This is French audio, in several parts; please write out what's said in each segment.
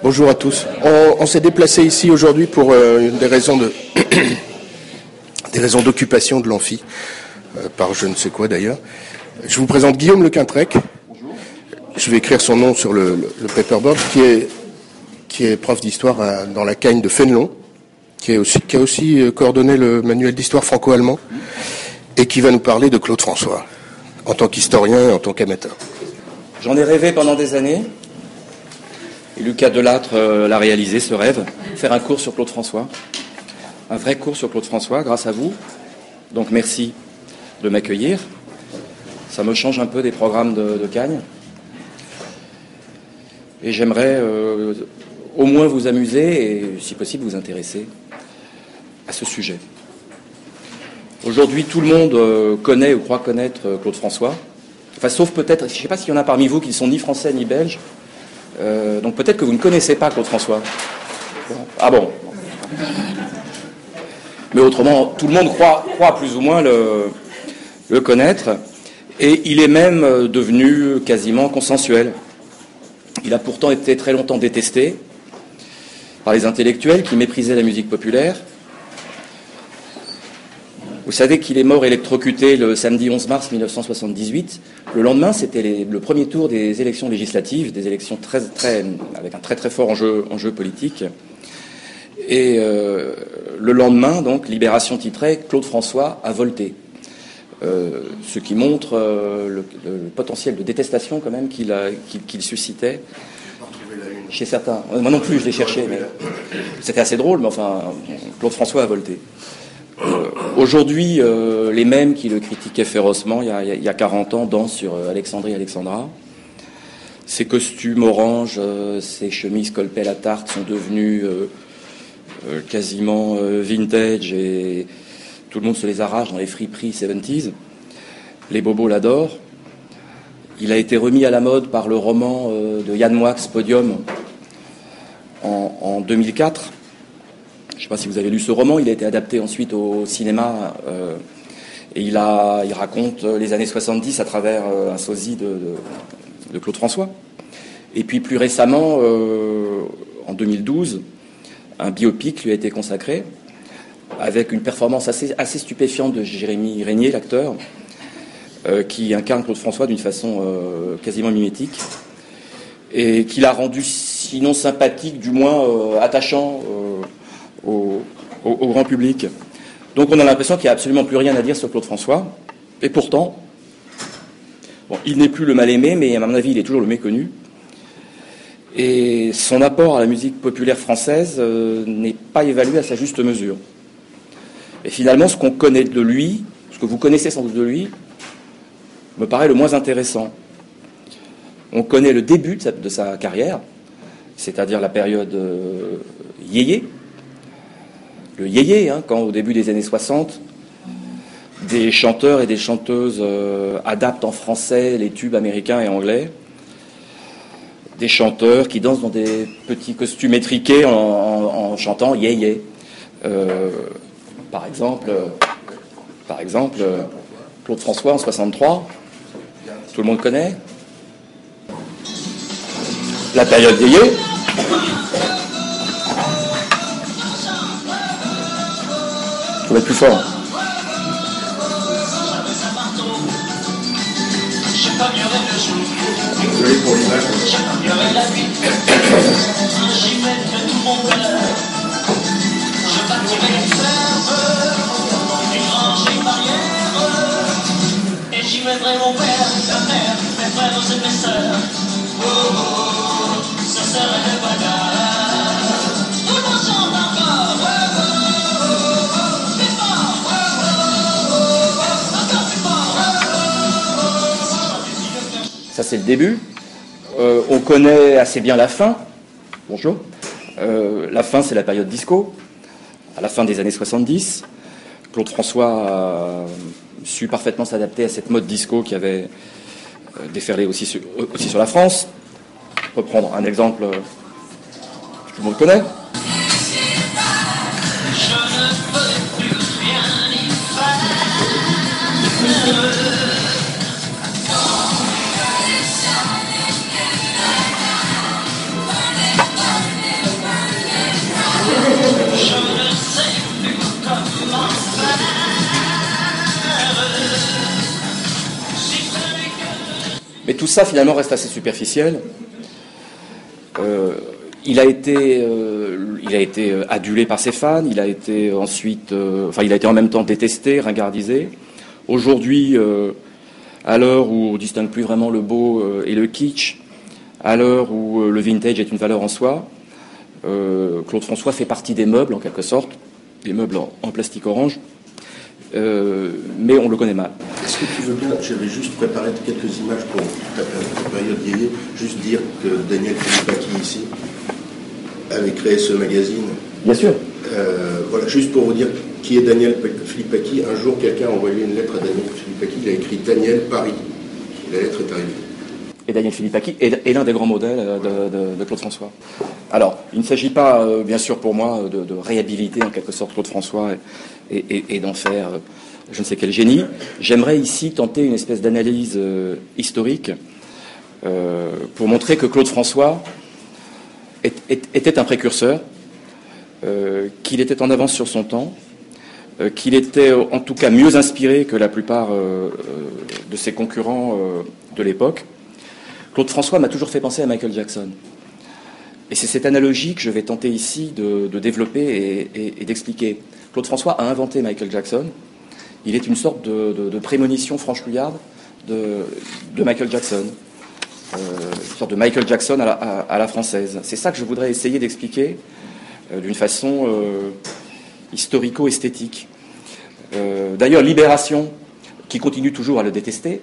Bonjour à tous. On, s'est déplacé ici aujourd'hui pour euh, des raisons de des raisons d'occupation de l'amphi euh, par je ne sais quoi d'ailleurs. Je vous présente Guillaume Le Quintrec. Je vais écrire son nom sur le, paperboard, qui est qui est prof d'histoire dans la Cagne de Fénelon, qui, est aussi, qui a aussi euh, coordonné le manuel d'histoire franco-allemand, et qui va nous parler de Claude François, en tant qu'historien et en tant qu'amateur. J'en ai rêvé pendant des années. Et Lucas Delattre euh, l'a réalisé, ce rêve, faire un cours sur Claude François. Un vrai cours sur Claude François, grâce à vous. Donc merci de m'accueillir. Ça me change un peu des programmes de, de Cagne. Et j'aimerais euh, au moins vous amuser et, si possible, vous intéresser à ce sujet. Aujourd'hui, tout le monde euh, connaît ou croit connaître Claude François. Enfin, sauf peut-être, je ne sais pas s'il y en a parmi vous qui ne sont ni français ni belges, euh, donc peut-être que vous ne connaissez pas Claude François. Ah bon Mais autrement, tout le monde croit, plus ou moins le, connaître. Et il est même euh, devenu quasiment consensuel. Il a pourtant été très longtemps détesté par les intellectuels qui méprisaient la musique populaire, vous savez qu'il est mort électrocuté le samedi 11 mars 1978. Le lendemain, c'était le premier tour des élections législatives, des élections très, très, avec un très très fort enjeu, politique. Et euh, le lendemain, donc, Libération titrait Claude François a volté. Euh, ce qui montre euh, le, potentiel de détestation quand même qu'il suscitait chez certains. Moi non plus, je l'ai cherché, mais c'était assez drôle, mais enfin, Claude François a volté. Euh, aujourd'hui, euh, les mêmes qui le critiquaient férocement il y a, 40 ans dansent sur euh, Alexandrie Alexandra. Ses costumes orange, ses chemises colpées à tarte sont devenus quasiment vintage et tout le monde se les arrache dans les friperies 70s. Les bobos l'adorent. Il a été remis à la mode par le roman de Yann Moix, Podium, en, en 2004. Je ne sais pas si vous avez lu ce roman, il a été adapté ensuite au cinéma euh, et il, raconte les années 70 à travers euh, un sosie de, Claude François. Et puis plus récemment, euh, en 2012, un biopic lui a été consacré avec une performance assez stupéfiante de Jérémy Régnier, l'acteur, qui incarne Claude François d'une façon quasiment mimétique et qui l'a rendu sinon sympathique, du moins attachant au, grand public. Donc on a l'impression qu'il n'y a absolument plus rien à dire sur Claude François. Et pourtant, il n'est plus le mal-aimé, mais à mon avis, il est toujours le méconnu. Et son apport à la musique populaire française euh, n'est pas évalué à sa juste mesure. Et finalement, ce qu'on connaît de lui, ce que vous connaissez sans doute de lui, me paraît le moins intéressant. On connaît le début de sa, carrière, c'est-à-dire la période euh, yéyé, le yéyé, hein, quand au début des années 60, des chanteurs et des chanteuses euh, adaptent en français les tubes américains et anglais. Des chanteurs qui dansent dans des petits costumes étriqués en, chantant yéyé. Euh, par exemple, par exemple, Claude François en 63, tout le monde connaît. La période yéyé. On grange et une barrière, et j'y mettrai mon père, ma mère, mes frères et mes sœurs. Oh, oh, oh, ça serait le bagarre. C'est le début. Euh, on connaît assez bien la fin. Bonjour. Euh, la fin, c'est la période disco, à la fin des années 70. Claude François a su parfaitement s'adapter à cette mode disco qui avait euh, déferlé aussi sur, la France. Reprendre un exemple que tout le monde connaît. Tout ça finalement reste assez superficiel. il a été, il a été adulé par ses fans, il a été ensuite, enfin il a été en même temps détesté, ringardisé. Aujourd'hui, à l'heure où on distingue plus vraiment le beau et le kitsch, à l'heure où le vintage est une valeur en soi, Claude François fait partie des meubles en quelque sorte, des meubles en plastique orange, euh, mais on le connaît mal. Est-ce que tu veux bien, j'avais juste préparé quelques images pour ta période vieille, juste dire que Daniel Philippaki ici avait créé ce magazine. Bien sûr. Euh, voilà, juste pour vous dire qui est Daniel Philippaki. Un jour, quelqu'un a envoyé une lettre à Daniel Philippaki, il a écrit Daniel Paris. la lettre est arrivée. Et Daniel Philippaki est, l'un des grands modèles de, Claude François. Alors, il ne s'agit pas, euh, bien sûr, pour moi, de, réhabiliter en quelque sorte Claude François et, d'en faire euh, je ne sais quel génie. J'aimerais ici tenter une espèce d'analyse euh, historique euh, pour montrer que Claude François était un précurseur, qu'il était en avance sur son temps, qu'il était en tout cas mieux inspiré que la plupart de ses concurrents de l'époque. Claude François m'a toujours fait penser à Michael Jackson. Et c'est cette analogie que je vais tenter ici de, développer et d'expliquer. Claude François a inventé Michael Jackson. Il est une sorte de, prémonition franchouillarde de, de Michael Jackson. Euh, une sorte de Michael Jackson à la, française. C'est ça que je voudrais essayer d'expliquer euh, d'une façon euh, historico-esthétique. D'ailleurs, Libération, qui continue toujours à le détester,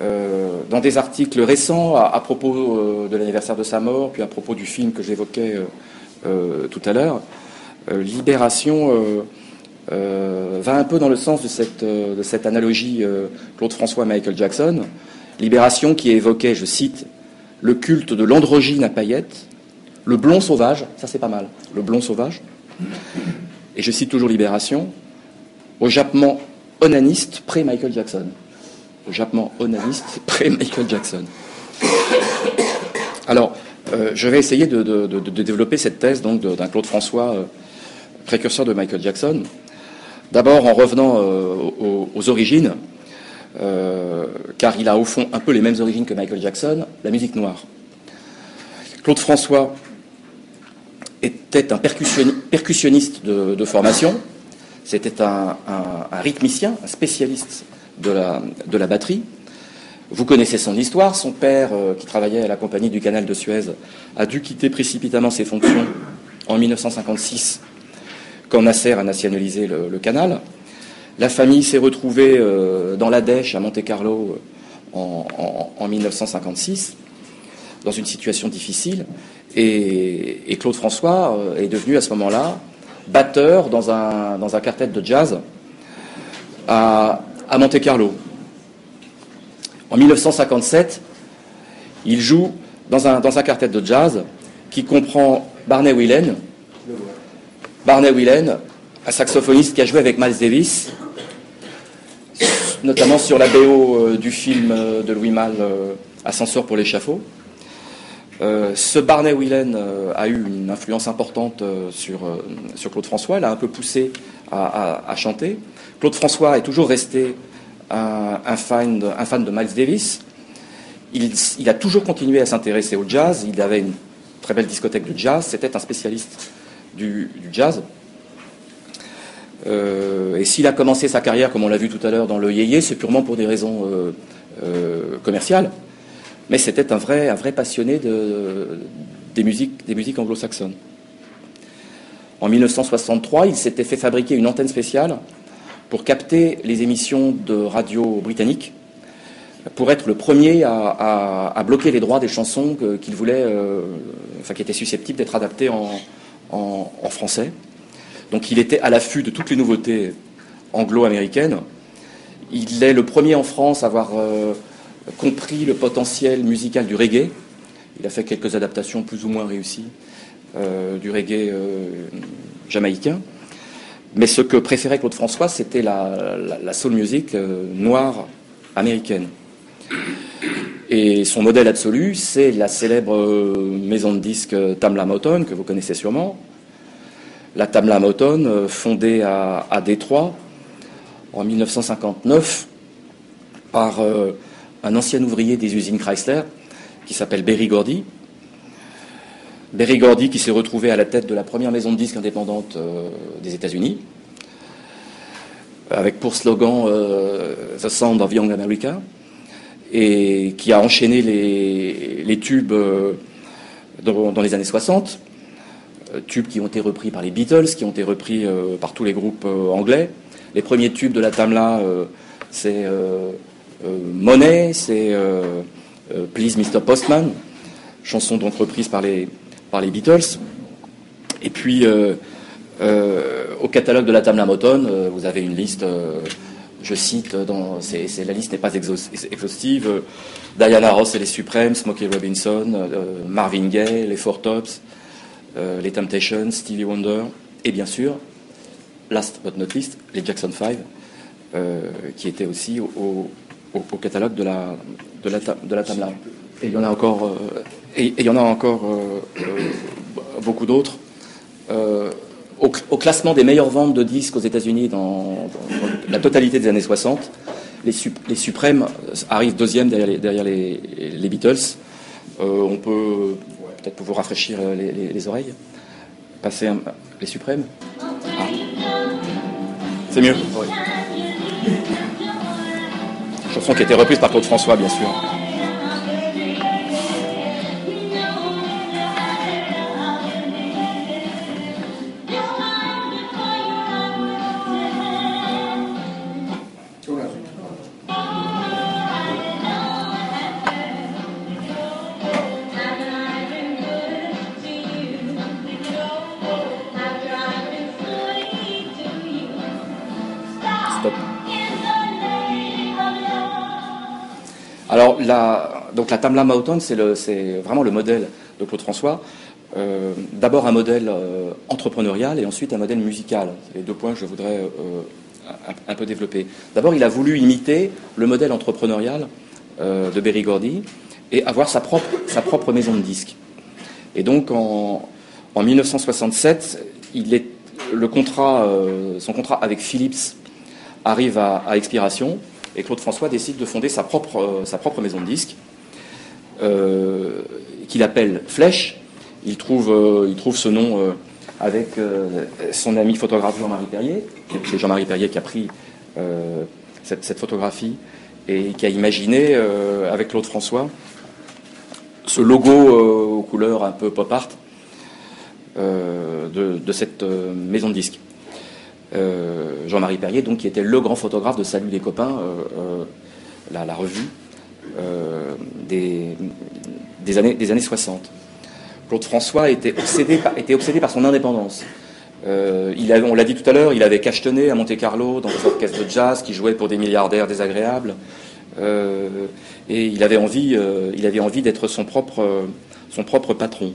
dans des articles récents à, propos de l'anniversaire de sa mort, puis à propos du film que j'évoquais tout à l'heure, Libération euh, va un peu dans le sens de cette, euh, de cette analogie euh, Claude François Michael Jackson. Libération qui évoquait, je cite, le culte de l'androgyne à paillettes, le blond sauvage, ça c'est pas mal, le blond sauvage, et je cite toujours Libération, au jappement onaniste pré-Michael Jackson. Jappement onaniste pré-Michael Jackson. Alors, je vais essayer de, développer cette thèse d'un Claude François précurseur de Michael Jackson. D'abord en revenant euh, aux, origines, euh, car il a au fond un peu les mêmes origines que Michael Jackson, la musique noire. Claude François était un percussionniste de, formation, c'était un, rythmicien, un spécialiste de la, de la, batterie. Vous connaissez son histoire, son père, euh, qui travaillait à la compagnie du canal de Suez, a dû quitter précipitamment ses fonctions en 1956 quand Nasser a nationalisé le, canal. La famille s'est retrouvée euh, dans la Dèche à Monte-Carlo euh, en, 1956, dans une situation difficile. Et, Claude François est devenu à ce moment-là batteur dans un, dans un quartet de jazz à, Monte-Carlo. En 1957, il joue dans un, quartet de jazz qui comprend Barney Whelan, Barney Whelan, un saxophoniste qui a joué avec Miles Davis, notamment sur la BO euh, du film euh, de Louis Malle, euh, Ascenseur pour l'échafaud. ce Barney Whelan a eu une influence importante sur, Claude François, il a un peu poussé à, chanter. Claude François est toujours resté un, fan, de, un fan, de, Miles Davis. Il, a toujours continué à s'intéresser au jazz, il avait une très belle discothèque de jazz, c'était un spécialiste du, jazz. Euh, et s'il a commencé sa carrière, comme on l'a vu tout à l'heure dans le yéyé, c'est purement pour des raisons euh, euh, commerciales. Mais c'était un vrai, passionné des musiques anglo-saxonnes. En 1963, il s'était fait fabriquer une antenne spéciale pour capter les émissions de radio britanniques, pour être le premier à, bloquer les droits des chansons qu'il voulait, enfin qui étaient susceptibles d'être adaptées en, français. Donc il était à l'affût de toutes les nouveautés anglo-américaines. Il est le premier en France à avoir euh, compris le potentiel musical du reggae. Il a fait quelques adaptations plus ou moins réussies euh, du reggae euh, jamaïcain. Mais ce que préférait Claude François, c'était la, soul music noire américaine. Et son modèle absolu, c'est la célèbre euh, maison de disques euh, Tamla Motown, que vous connaissez sûrement. La Tamla Motown, euh, fondée à, Détroit en 1959 par un ancien ouvrier des usines Chrysler qui s'appelle Berry Gordy. Berry Gordy qui s'est retrouvé à la tête de la première maison de disques indépendante des États-Unis, avec pour slogan The Sound of Young America et qui a enchaîné les, tubes euh, dans, les années 60, euh, tubes qui ont été repris par les Beatles, qui ont été repris euh, par tous les groupes anglais. Les premiers tubes de la Tamla, c'est Money, c'est Please Mr. Postman, chanson donc reprise par les, par les Beatles. Et puis, au catalogue de la Tamla Motown, vous avez une liste je cite, dans, la liste n'est pas exhaustive, Diana Ross et les Suprêmes, Smokey Robinson, euh, Marvin Gaye, les Four Tops, euh, les Temptations, Stevie Wonder, et bien sûr, last but not least, les Jackson 5, euh, qui étaient aussi au, catalogue de la, de la, de la Tamla. Et il y en a encore, et, il y en a encore beaucoup d'autres au, classement des meilleures ventes de disques aux États-Unis dans, la totalité des années 60, les, les Suprêmes arrivent deuxième derrière les, Beatles. Euh, on peut peut-être vous rafraîchir les, oreilles, passer les Suprêmes. Ah. C'est mieux. Chanson qui a été reprise par Claude François, bien sûr. La Tamla Mountain, c'est vraiment le modèle de Claude François. Euh, d'abord un modèle euh, entrepreneurial et ensuite un modèle musical. Les deux points que je voudrais euh, un, peu développer. D'abord, il a voulu imiter le modèle entrepreneurial de Berry Gordy et avoir sa propre, maison de disques. Et donc, en, 1967, il est, le contrat, son contrat avec Philips arrive à expiration et Claude François décide de fonder sa propre, sa propre maison de disques, qu'il appelle Flèche. Il trouve, euh, il trouve ce nom avec son ami photographe Jean-Marie Perrier. C'est Jean-Marie Perrier qui a pris cette, photographie et qui a imaginé, avec Claude François, ce logo aux couleurs un peu pop art de, cette maison de disques. Euh, Jean-Marie Perrier, donc, qui était le grand photographe de Salut les copains, euh, euh, la, revue des, des, années, des années 60. Claude François était obsédé par, était obsédé par son indépendance. il avait, on l'a dit tout à l'heure, il avait cachetonné à Monte Carlo dans des orchestres de jazz qui jouaient pour des milliardaires désagréables. et il avait envie, envie d'être son propre, son propre patron.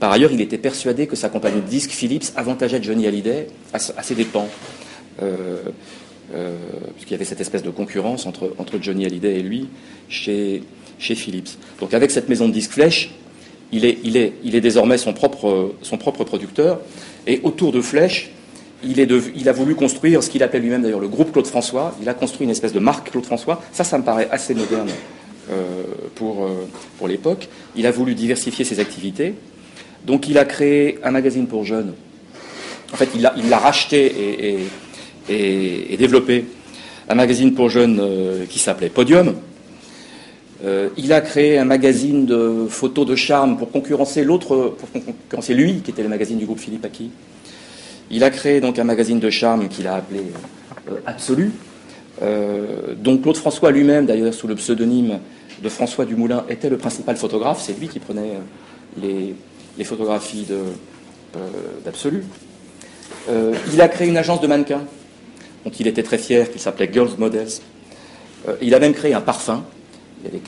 Par ailleurs, il était persuadé que sa compagnie de disques, Philips, avantageait Johnny Hallyday à, ses dépens. Euh, euh, puisqu'il y avait cette espèce de concurrence entre, Johnny Hallyday et lui chez, Philips. Donc avec cette maison de disques Flèche, il est, désormais son propre, producteur. Et autour de Flèche, il, a voulu construire ce qu'il appelle lui-même d'ailleurs le groupe Claude François. Il a construit une espèce de marque Claude François. Ça, ça me paraît assez moderne euh, pour l'époque. Il a voulu diversifier ses activités. Donc il a créé un magazine pour jeunes. En fait, il l'a racheté et, développé un magazine pour jeunes euh, qui s'appelait Podium. Euh, il a créé un magazine de photos de charme pour concurrencer l'autre, pour concurrencer lui, qui était le magazine du groupe Philippe Aki. Il a créé donc un magazine de charme qu'il a appelé euh, Absolu, dont Claude François lui-même, d'ailleurs sous le pseudonyme de François Dumoulin, était le principal photographe. C'est lui qui prenait les, photographies euh, d'Absolu. Euh, il a créé une agence de mannequins dont il était très fier, qui s'appelait Girls Models. Euh, il a même créé un parfum.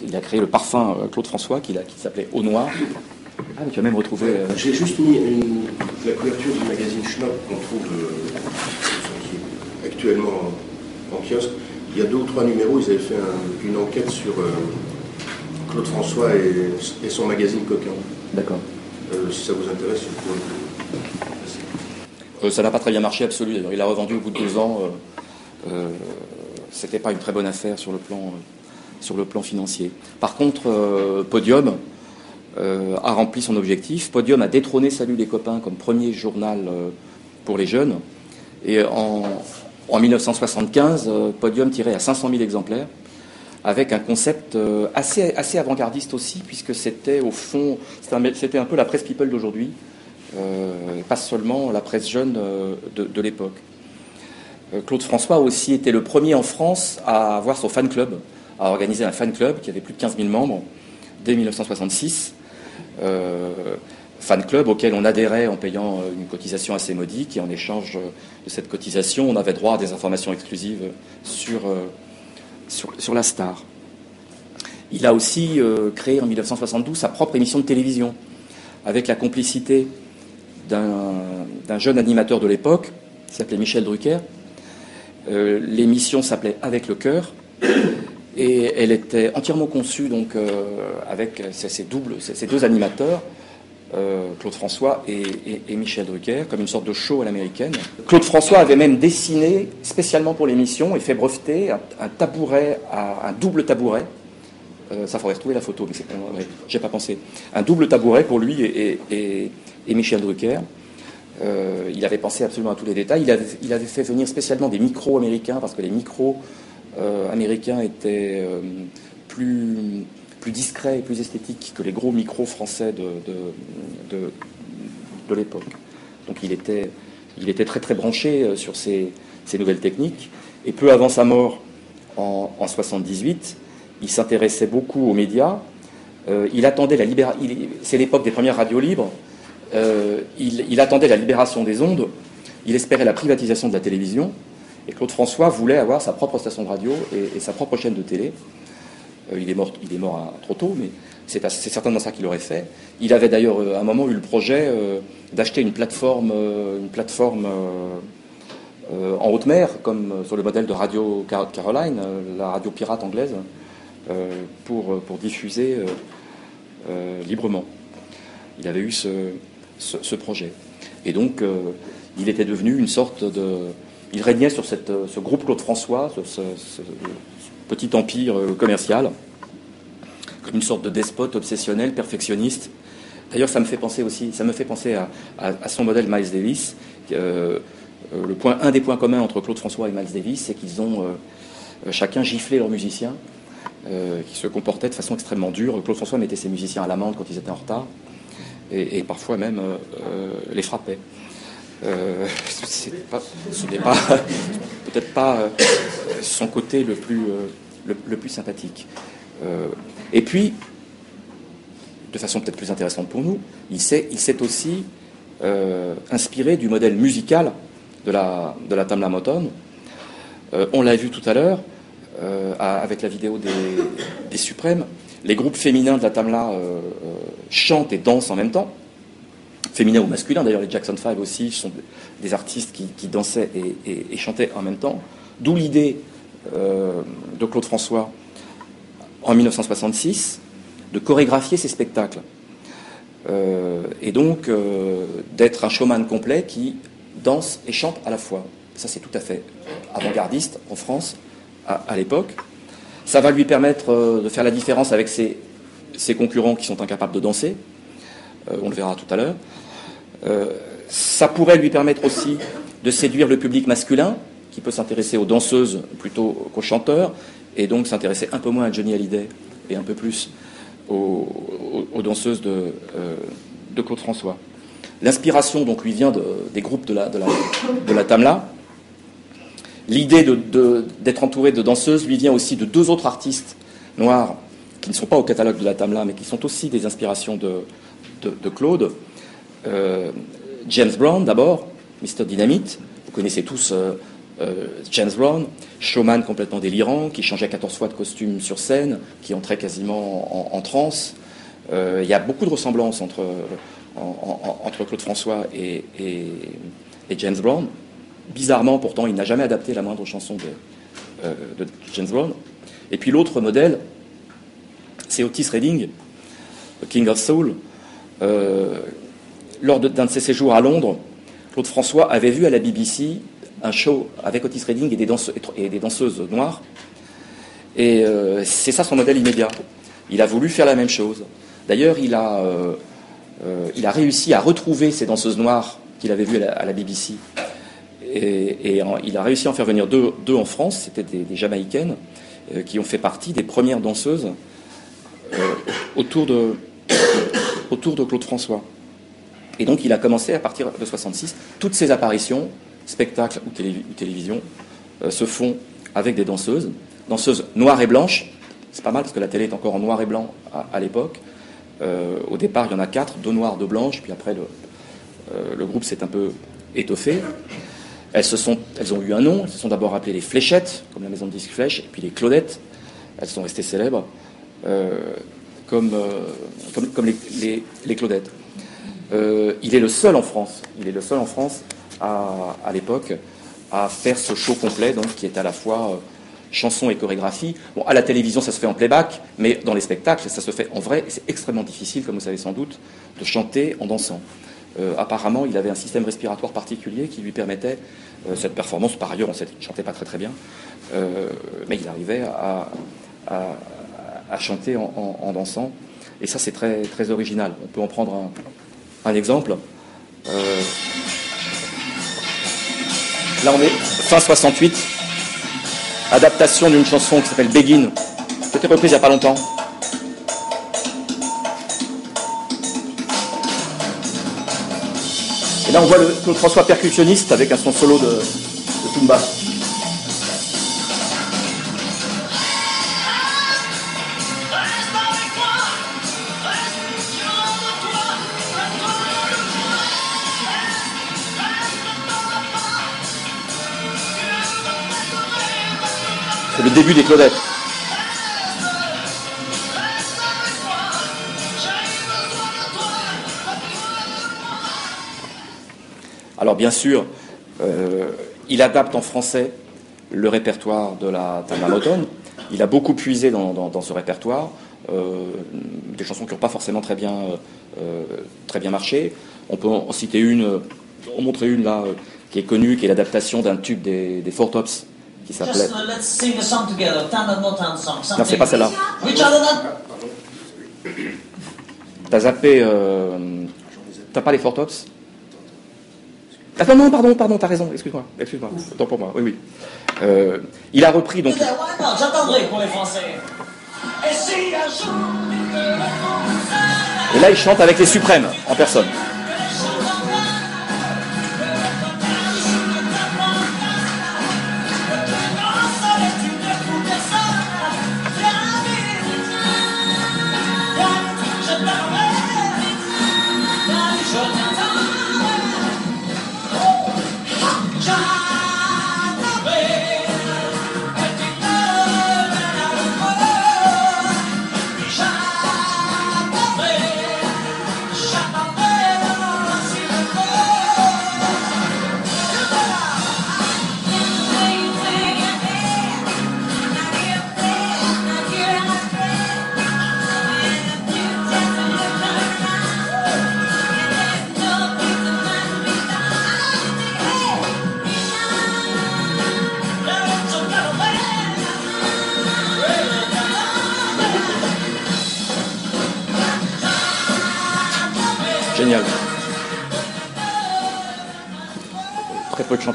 Il a, créé le parfum Claude François qui, s'appelait Au Noir. Ah, tu as même retrouvé. J'ai juste mis la couverture du magazine Schnock qu'on trouve actuellement en, kiosque. Il y a deux ou trois numéros, ils avaient fait une enquête sur Claude François et, et son magazine Coquin. D'accord. Euh, si ça vous intéresse, euh, ça n'a pas très bien marché, absolu. D'ailleurs, il a revendu au bout de deux ans. Euh, c'était pas une très bonne affaire sur le plan sur le plan financier. Par contre, Podium a rempli son objectif. Podium a détrôné Salut les copains comme premier journal pour les jeunes. Et en, en 1975, Podium tirait à 500 000 exemplaires avec un concept euh, assez, assez avant-gardiste aussi, puisque c'était au fond, c'était un, peu la presse people d'aujourd'hui, euh, pas seulement la presse jeune euh, de, l'époque. Claude François a aussi été le premier en France à avoir son fan club, à organiser un fan club qui avait plus de 15 000 membres dès 1966. fan club auquel on adhérait en payant une cotisation assez modique et en échange de cette cotisation, on avait droit à des informations exclusives sur sur, la star. Il a aussi euh, créé en 1972 sa propre émission de télévision, avec la complicité d'un jeune animateur de l'époque, qui s'appelait Michel Drucker. Euh, l'émission s'appelait Avec le cœur, et elle était entièrement conçue donc, euh, avec ces, doubles, ces deux animateurs, euh, Claude François et, Michel Drucker, comme une sorte de show à l'américaine. Claude François avait même dessiné spécialement pour l'émission et fait breveter un, tabouret, un double tabouret. Ça faudrait retrouver la photo, mais j'ai pas pensé. Un double tabouret pour lui et, Michel Drucker. Euh, il avait pensé absolument à tous les détails. Il avait, fait venir spécialement des micros américains parce que les micros américains étaient plus plus discret et plus esthétique que les gros micros français de, de, l'époque. Donc il était, il était très très branché euh, sur ces, nouvelles techniques. Et peu avant sa mort, en, en 78, il s'intéressait beaucoup aux médias. Euh, il attendait la libération. C'est l'époque des premières radios libres. Euh, il, attendait la libération des ondes. Il espérait la privatisation de la télévision. Et Claude François voulait avoir sa propre station de radio et sa propre chaîne de télé. Euh, il est mort, trop tôt, mais c'est certainement ça qu'il aurait fait. Il avait d'ailleurs euh, à un moment eu le projet d'acheter une plateforme, en haute mer, comme sur le modèle de Radio Caroline, la radio pirate anglaise, pour diffuser librement. Il avait eu ce, projet. Et donc, il était devenu une sorte de. Il régnait sur cette, ce groupe Claude François, ce, petit empire euh, commercial, comme une sorte de despote obsessionnel, perfectionniste. D'ailleurs, ça me fait penser aussi, ça me fait penser à, son modèle Miles Davis. Euh, euh, le point, un des points communs entre Claude François et Miles Davis, c'est qu'ils ont chacun giflé leurs musiciens, qui se comportaient de façon extrêmement dure. Claude François mettait ses musiciens à l'amende quand ils étaient en retard, et, parfois même les frappait. ce n'est pas peut-être pas son côté le plus, euh, sympathique. Euh, et puis, de façon peut-être plus intéressante pour nous, il s'est, aussi euh, inspiré du modèle musical de la, la Tamla Motown. on l'a vu tout à l'heure avec la vidéo des, des, Suprêmes. Les groupes féminins de la Tamla chantent et dansent en même temps. Féminins ou masculins, d'ailleurs les Jackson 5 aussi sont des artistes qui, dansaient et, chantaient en même temps. D'où l'idée euh, de Claude François en 1966 de chorégraphier ses spectacles. Euh, et donc euh, d'être un showman complet qui danse et chante à la fois. Ça, c'est tout à fait avant-gardiste en France à, l'époque. Ça va lui permettre de faire la différence avec ses, concurrents qui sont incapables de danser. on le verra tout à l'heure. ça pourrait lui permettre aussi de séduire le public masculin qui peut s'intéresser aux danseuses plutôt qu'aux chanteurs, et donc s'intéresser un peu moins à Johnny Hallyday et un peu plus aux, danseuses de, euh, de, Claude François. L'inspiration donc lui vient des groupes de la Tamla. L'idée d'être entouré de danseuses lui vient aussi de deux autres artistes noirs qui ne sont pas au catalogue de la Tamla, mais qui sont aussi des inspirations de, de Claude. Euh, James Brown d'abord, Mr. Dynamite. Vous connaissez tous euh, euh, James Brown, showman complètement délirant, qui changeait 14 fois de costume sur scène, qui entrait quasiment en, transe. Euh, il y a beaucoup de ressemblances entre Claude François et, James Brown. Bizarrement, pourtant, il n'a jamais adapté la moindre chanson de, euh, James Brown. Et puis l'autre modèle, c'est Otis Redding, King of Soul. lors d'un de ses séjours à Londres, Claude François avait vu à la BBC un show avec Otis Redding et des, danseuses, noires. Et c'est ça son modèle immédiat. Il a voulu faire la même chose. D'ailleurs, il a réussi à retrouver ces danseuses noires qu'il avait vues à la, BBC. Et, il a réussi à en faire venir deux, en France, c'était des, Jamaïcaines, qui ont fait partie des premières danseuses autour, de, autour de Claude François. Et donc il a commencé à partir de 66. Toutes ces apparitions, spectacles ou, télévision, euh, se font avec des danseuses, danseuses noires et blanches. C'est pas mal parce que la télé est encore en noir et blanc à, l'époque. Euh, au départ, il y en a quatre, deux noires, deux blanches, puis après le, euh, groupe s'est un peu étoffé. Elles, se sont, elles ont eu un nom, elles se sont d'abord appelées les Fléchettes, comme la maison de disques Flèche, et puis les Claudettes. Elles sont restées célèbres comme, comme, les, Claudettes. Euh, il est le seul en France, il est le seul en France à, l'époque à faire ce show complet, donc qui est à la fois euh, chanson et chorégraphie. Bon, à la télévision, ça se fait en playback, mais dans les spectacles, ça se fait en vrai. Et c'est extrêmement difficile, comme vous savez sans doute, de chanter en dansant. Euh, apparemment, il avait un système respiratoire particulier qui lui permettait cette performance. Par ailleurs, on ne chantait pas très très bien, mais il arrivait à, chanter en, dansant. Et ça, c'est très, très original. On peut en prendre un, exemple. Euh, là, on est fin 68, adaptation d'une chanson qui s'appelle Begin, qui a été reprise il n'y a pas longtemps. Et là, on voit le François percussionniste avec un son solo de, de Tumba. C'est le début des Claudettes. Bien sûr, euh, il adapte en français le répertoire de la Tamamotone. Il a beaucoup puisé dans, ce répertoire, euh, des chansons qui n'ont pas forcément très bien, euh, très bien marché. On peut en citer une, en montrer une là, qui est connue, qui est l'adaptation d'un tube des, des Four Tops, qui s'appelait. Non, c'est pas celle-là. T'as zappé. T'as pas les Four Tops? Ah non, non, pardon, pardon, t'as raison, excuse-moi, excuse-moi, Attends pour moi, oui, oui. Euh, il a repris donc. J'attendrai pour les Français. Et là, il chante avec les Suprêmes en personne.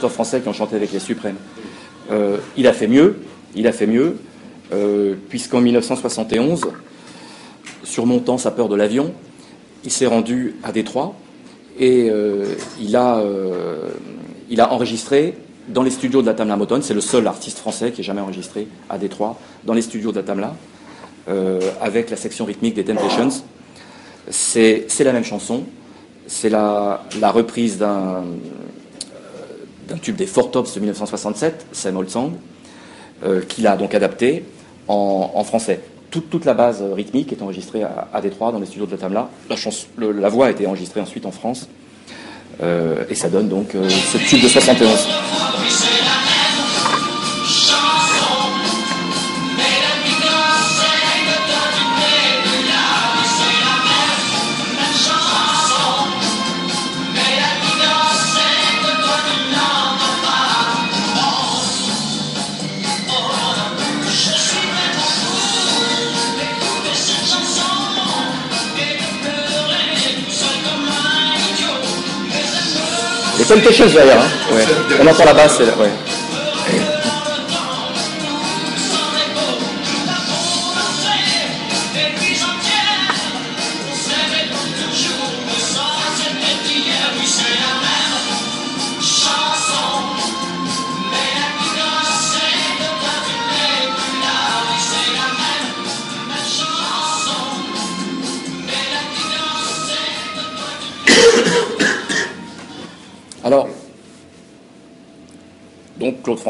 Français qui ont chanté avec les Suprêmes. Euh, il a fait mieux, il a fait mieux, euh, puisqu'en 1971, surmontant sa peur de l'avion, il s'est rendu à Détroit et euh, il, a, il a enregistré dans les studios de la Tamla Motown, c'est le seul artiste français qui ait jamais enregistré à Détroit, dans les studios de la Tamla, avec la section rythmique des Temptations. C'est la même chanson, c'est la, reprise d'un tube des Four Tops de 1967, Same Old Song, euh, qu'il a donc adapté en, français. Toute, la base rythmique est enregistrée à, Détroit, dans les studios de la Tamla. La, la voix a été enregistrée ensuite en France. Euh, et ça donne donc euh, ce tube de 71. C'est Temptations d'ailleurs. Hein. Ouais. On entend la basse. Ouais.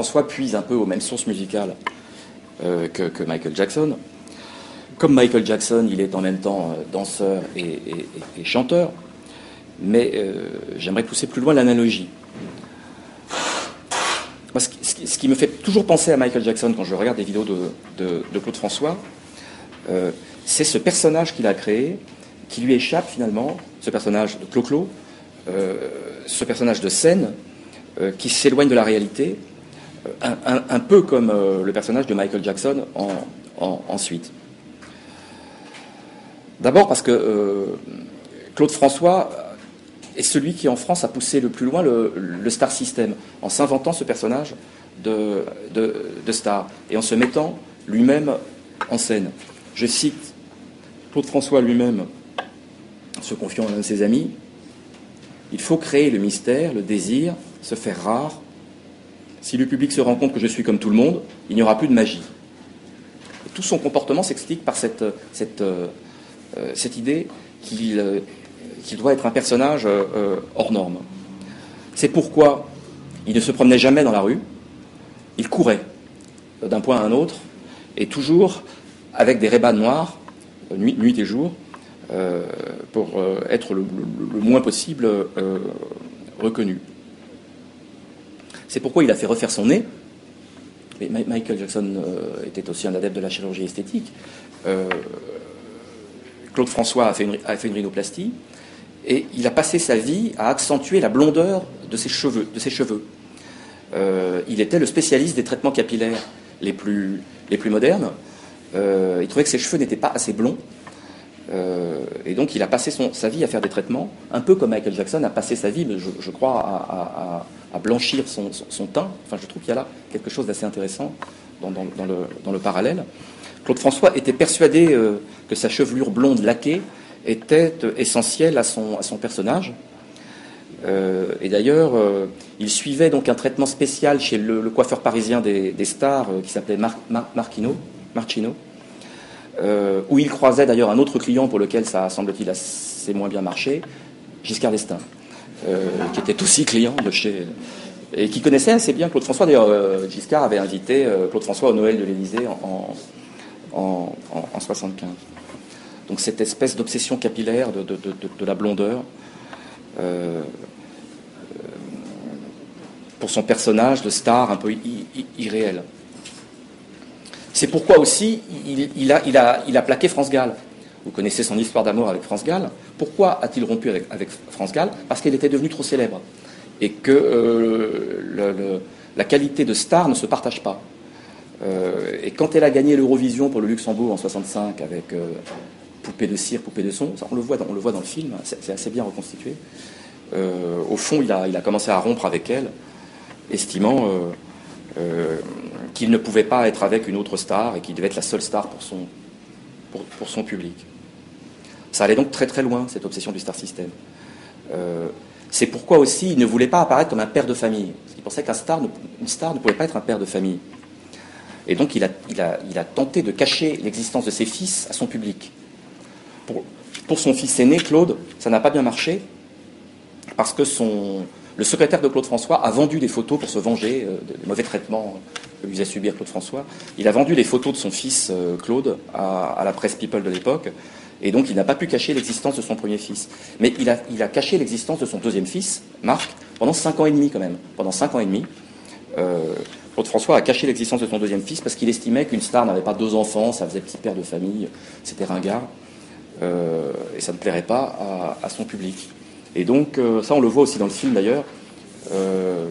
François puise un peu aux mêmes sources musicales euh, que, Michael Jackson. Comme Michael Jackson, il est en même temps euh, danseur et, chanteur, mais euh, j'aimerais pousser plus loin l'analogie. Ce, qui- me fait toujours penser à Michael Jackson quand je regarde des vidéos de, de- de Claude François, c'est ce personnage qu'il a créé qui lui échappe finalement, ce personnage de Clo-Clo, ce personnage de scène qui s'éloigne de la réalité, un, peu comme euh, le personnage de Michael Jackson en, en- ensuite. D'abord parce que euh, Claude François est celui qui en France a poussé le plus loin le, star system en s'inventant ce personnage de, de- de star et en se mettant lui-même en scène. Je cite Claude François lui-même, se confiant à l'un de ses amis, il faut créer le mystère, le désir, se faire rare. Si le public se rend compte que je suis comme tout le monde, il n'y aura plus de magie. Tout son comportement s'explique par cette, cette, euh, euh, cette idée qu'il euh, qu'il doit être un personnage hors norme. C'est pourquoi il ne se promenait jamais dans la rue, il courait d'un point à un autre, et toujours avec des rébats noirs, nuit, nuit et jour, pour être le, moins possible reconnu. C'est pourquoi il a fait refaire son nez. Michael Jackson euh, était aussi un adepte de la chirurgie esthétique. Euh, Claude François a fait, une, rhinoplastie et il a passé sa vie à accentuer la blondeur de ses cheveux. Euh, il était le spécialiste des traitements capillaires les plus, modernes. Il trouvait que ses cheveux n'étaient pas assez blonds. Euh, et donc il a passé sa vie à faire des traitements, un peu comme Michael Jackson a passé sa vie, je, je crois, à, blanchir son, teint. Enfin, je trouve qu'il y a là quelque chose d'assez intéressant dans, le, parallèle. Claude François était persuadé euh, que sa chevelure blonde laquée était euh, essentielle à son, personnage. Et d'ailleurs, il suivait donc un traitement spécial chez le, coiffeur parisien des, stars qui s'appelait Mar- Marquino, Marcino, euh, où il croisait d'ailleurs un autre client pour lequel ça semble-t-il assez moins bien marché, Giscard d'Estaing, euh, qui était aussi client de chez et qui connaissait assez bien Claude François. D'ailleurs, euh, Giscard avait invité Claude François au Noël de l'Élysée en, en, en, en 75. Donc cette espèce d'obsession capillaire de, de- de- la blondeur pour son personnage de star un peu irréel. C'est pourquoi aussi il, a, plaqué France Gall. Vous connaissez son histoire d'amour avec France Gall. Pourquoi a-t-il rompu avec, France Gall? Parce qu'elle était devenue trop célèbre et que euh, la qualité de star ne se partage pas. Euh, et quand elle a gagné l'Eurovision pour le Luxembourg en 65 avec euh, Poupée de cire, Poupée de son, on, le voit dans, le film, c'est c'est assez bien reconstitué. Au fond, il a, commencé à rompre avec elle, estimant qu'il ne pouvait pas être avec une autre star et qu'il devait être la seule star pour son, pour, pour son public. Ça allait donc très très loin, cette obsession du star system. Euh, c'est pourquoi aussi il ne voulait pas apparaître comme un père de famille. Parce qu'il pensait qu'un star, ne- star ne pouvait pas être un père de famille. Et donc il a, il a, il a tenté de cacher l'existence de ses fils à son public. Pour, pour son fils aîné, Claude, ça n'a pas bien marché, parce que son, le secrétaire de Claude François a vendu des photos pour se venger euh, des mauvais traitements que lui faisait subir Claude François. Il a vendu les photos de son fils euh, Claude à, la presse People de l'époque, et donc il n'a pas pu cacher l'existence de son premier fils. Mais il a, a caché l'existence de son deuxième fils, Marc, pendant cinq ans et demi quand même. Pendant cinq ans et demi, euh, Claude François a caché l'existence de son deuxième fils parce qu'il estimait qu'une star n'avait pas deux enfants, ça faisait petit père de famille, c'était ringard, et ça ne plairait pas à son public. Et donc, euh, ça on le voit aussi dans le film d'ailleurs, euh,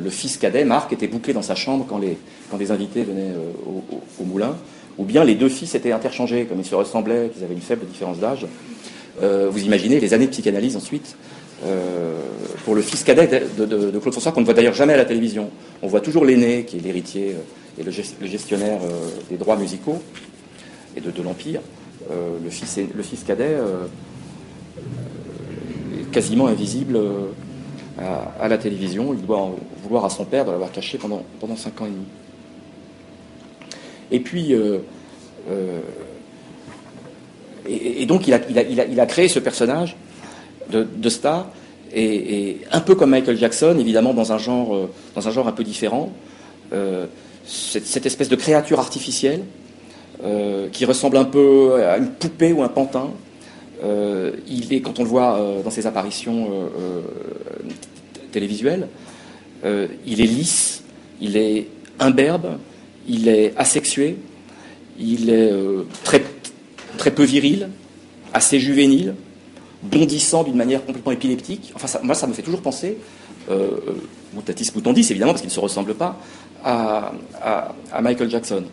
le, fils cadet, Marc, était bouclé dans sa chambre quand les, quand les invités venaient euh, au, moulin, ou bien les deux fils étaient interchangés, comme ils se ressemblaient, qu'ils avaient une faible différence d'âge. Vous imaginez les années de psychanalyse ensuite, pour le fils cadet de, Claude François, qu'on ne voit d'ailleurs jamais à la télévision. On voit toujours l'aîné, qui est l'héritier et le, gestionnaire des droits musicaux et de, l'Empire. le, fils, le fils cadet quasiment invisible à, la télévision. Il doit en vouloir à son père de l'avoir caché pendant, pendant cinq ans et demi. Et puis, et, donc, il a, créé ce personnage de, star, et, un peu comme Michael Jackson, évidemment, dans un genre, euh, un, peu différent. Euh, cette, espèce de créature artificielle euh, qui ressemble un peu à une poupée ou un pantin. Il est, quand on le voit dans ses apparitions télévisuelles, il est lisse, il est imberbe, il est asexué, il est très très peu viril, assez juvénile, bondissant d'une manière complètement épileptique. Enfin, moi, ça me fait toujours penser, euh, Moutatis Moutandis, évidemment, parce qu'il ne se ressemble pas, à, Michael Jackson.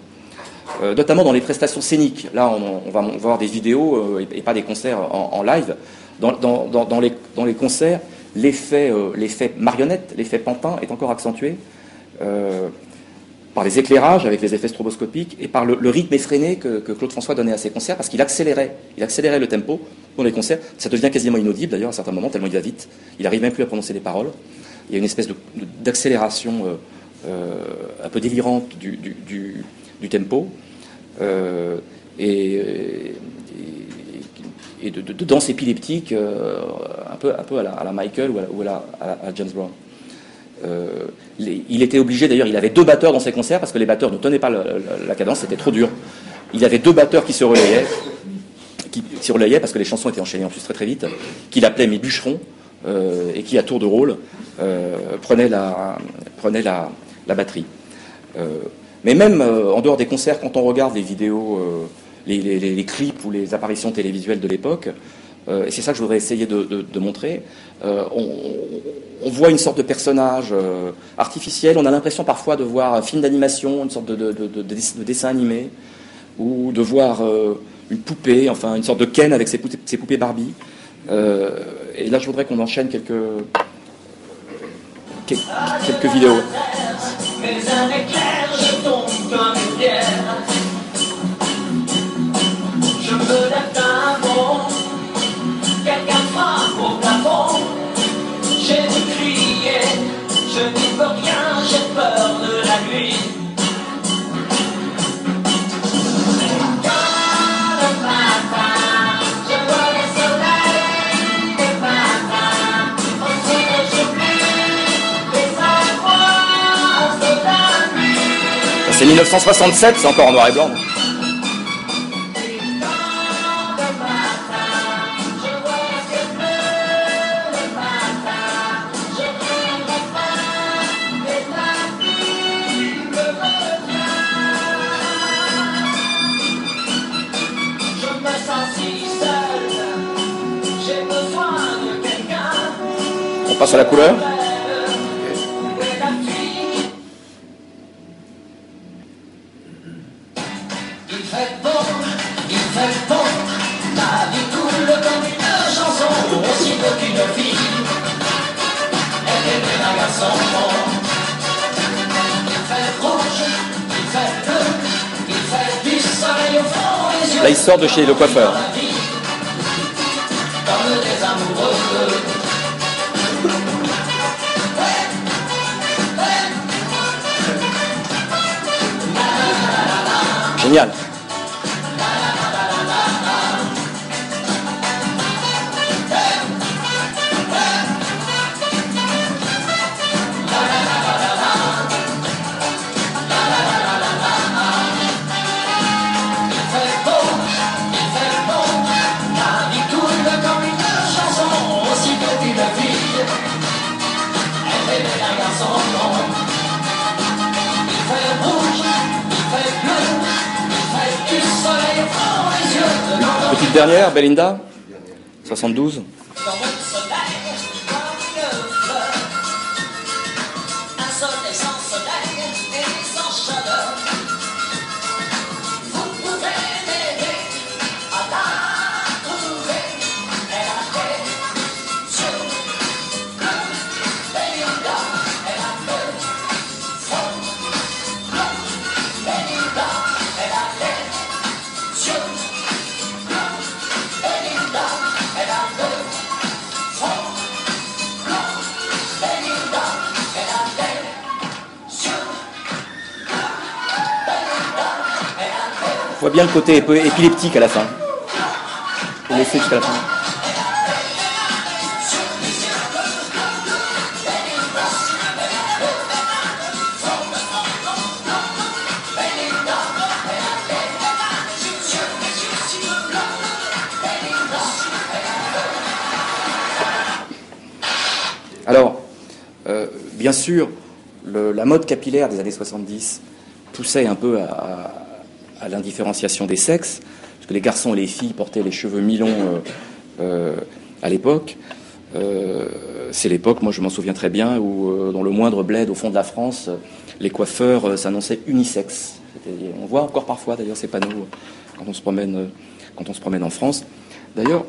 Euh, notamment dans les prestations scéniques. Là, on, va, voir des vidéos euh, et, pas des concerts en, live. Dans, les, concerts, l'effet marionnette, l'effet pantin est encore accentué par les éclairages avec les effets stroboscopiques et par le, rythme effréné que, Claude François donnait à ses concerts parce qu'il accélérait, il accélérait le tempo dans les concerts. Ça devient quasiment inaudible d'ailleurs à certains moments, tellement il va vite. Il n'arrive même plus à prononcer les paroles. Il y a une espèce d'accélération euh, euh, un peu délirante du, tempo euh, et, de, danse épileptique un, peu, un peu à la, Michael ou à, à James Brown. Euh, il était obligé, d'ailleurs, il avait deux batteurs dans ses concerts parce que les batteurs ne tenaient pas la, cadence, c'était trop dur. Il avait deux batteurs qui se relayaient, qui se relayaient parce que les chansons étaient enchaînées en plus très très vite, qu'il appelait mes bûcherons euh, et qui, à tour de rôle, euh, la, prenait la, batterie. Mais même en dehors des concerts, quand on regarde les vidéos, les, clips ou les apparitions télévisuelles de l'époque, et c'est ça que je voudrais essayer de montrer, euh, on, voit une sorte de personnage euh, artificiel. On a l'impression parfois de voir un film d'animation, une sorte de, dessin animé, ou de voir euh, une poupée, enfin une sorte de Ken avec ses, poupées, Barbie. et là, je voudrais qu'on enchaîne quelques, quelques, vidéos. Je veux d'être un bon C'est 1967, c'est encore en noir et blanc. On passe à la couleur. Là, il sort de chez le coiffeur. Génial. Dernière, Belinda 72 bien le côté épileptique à la fin. On laisser jusqu'à la fin. Alors, euh, bien sûr, la mode capillaire des années 70 poussait un peu à, l'indifférenciation des sexes, parce que les garçons et les filles portaient les cheveux mi-longs euh, euh, à l'époque. c'est l'époque, moi je m'en souviens très bien, où dans le moindre bled au fond de la France, les coiffeurs s'annonçaient unisex. On voit encore parfois d'ailleurs ces panneaux quand on se promène, quand on se promène en France. D'ailleurs,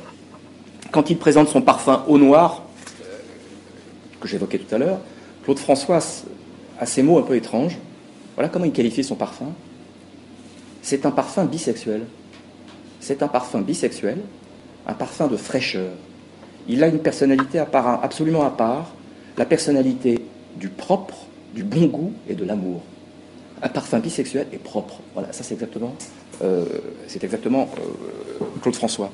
quand il présente son parfum au noir, que j'évoquais tout à l'heure, Claude François a ces mots un peu étranges. Voilà comment il qualifie son parfum. C'est un parfum bisexuel. C'est un parfum bisexuel, un parfum de fraîcheur. Il a une personnalité absolument à part, la personnalité du propre, du bon goût et de l'amour. Un parfum bisexuel et propre. Voilà, ça c'est exactement, euh, exactement euh, Claude François.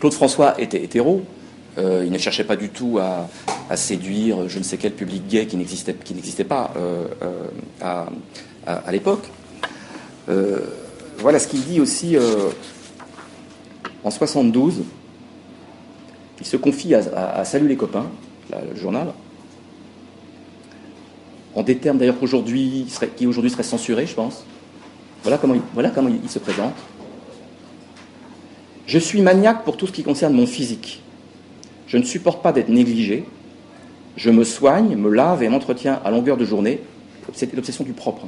Claude François était hétéro, euh, il ne cherchait pas du tout à, séduire je ne sais quel public gay qui n'existait, pas à, l'époque. Voilà ce qu'il dit aussi en 72. Il se confie à, Salut les copains, le journal, en des termes d'ailleurs qu'aujourd'hui, qui aujourd'hui serait censuré, je pense. Voilà comment, il se présente. Je suis maniaque pour tout ce qui concerne mon physique. Je ne supporte pas d'être négligé. Je me soigne, me lave et m'entretiens à longueur de journée. C'était l'obsession du propre.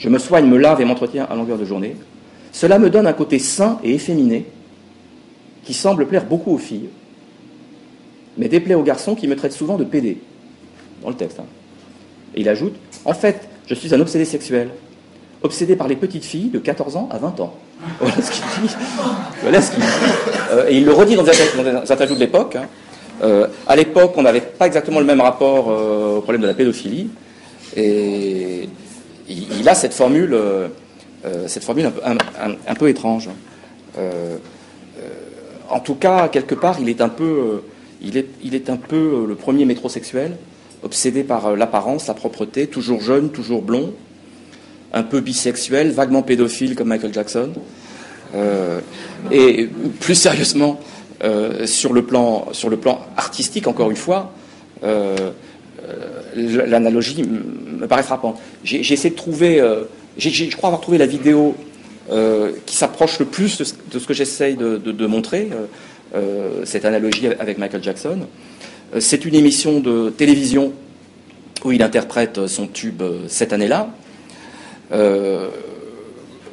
Je me soigne, me lave et m'entretiens à longueur de journée. Cela me donne un côté sain et efféminé qui semble plaire beaucoup aux filles, mais déplaît aux garçons qui me traitent souvent de pédé, dans le texte. Hein. Et il ajoute En fait, je suis un obsédé sexuel, obsédé par les petites filles de 14 ans à 20 ans. Voilà ce qu'il dit. Voilà ce qu'il dit. Euh, et il le redit dans un, ajout de l'époque. Hein. Euh, à l'époque, on n'avait pas exactement le même rapport euh, au problème de la pédophilie. Et il, a cette formule, cette formule un, peu étrange. en tout cas, quelque part, il est un peu, il est, il est un peu le premier métrosexuel, obsédé par l'apparence, la propreté, toujours jeune, toujours blond, un peu bisexuel, vaguement pédophile comme Michael Jackson. Euh, et plus sérieusement, euh, sur, le plan, sur le plan artistique, encore une fois, euh, l'analogie me paraît frappante. J'ai essayé de trouver, je crois avoir trouvé la vidéo qui s'approche le plus de ce, que j'essaye de, montrer, cette analogie avec Michael Jackson. C'est une émission de télévision où il interprète son tube cette année-là.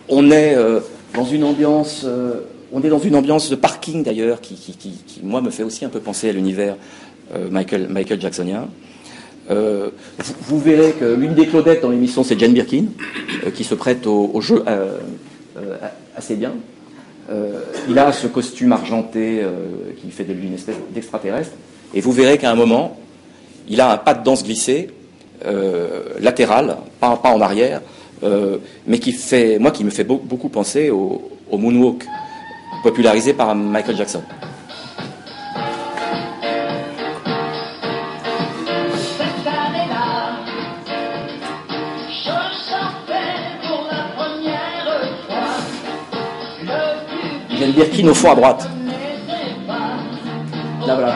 on est dans une ambiance, euh, on est dans une ambiance de parking d'ailleurs, qui, moi me fait aussi un peu penser à l'univers euh, Michael, Michael Jacksonien. Euh, vous, verrez que l'une des Claudettes dans l'émission, c'est Jane Birkin, qui se prête au, jeu assez bien. il a ce costume argenté qui fait de lui une espèce d'extraterrestre. Et vous verrez qu'à un moment, il a un pas de danse glissé, latéral, pas, pas en arrière, euh, mais qui fait, moi, qui me fait beaucoup penser au, moonwalk, popularisé par Michael Jackson. Il y a une Birkin au fond à droite. Là, voilà.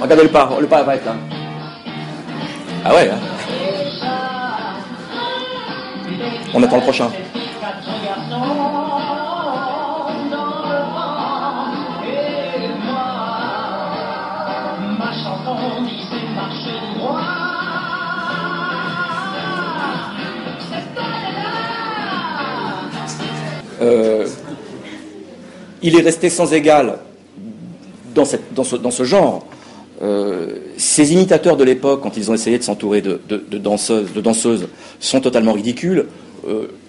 Regardez le pas, le pas va être là. Ah ouais, hein. Le prochain. Euh, il est resté sans égal dans, ce, genre ces imitateurs de l'époque, quand ils ont essayé de s'entourer de, danseuses, de danseuses, sont totalement ridicules.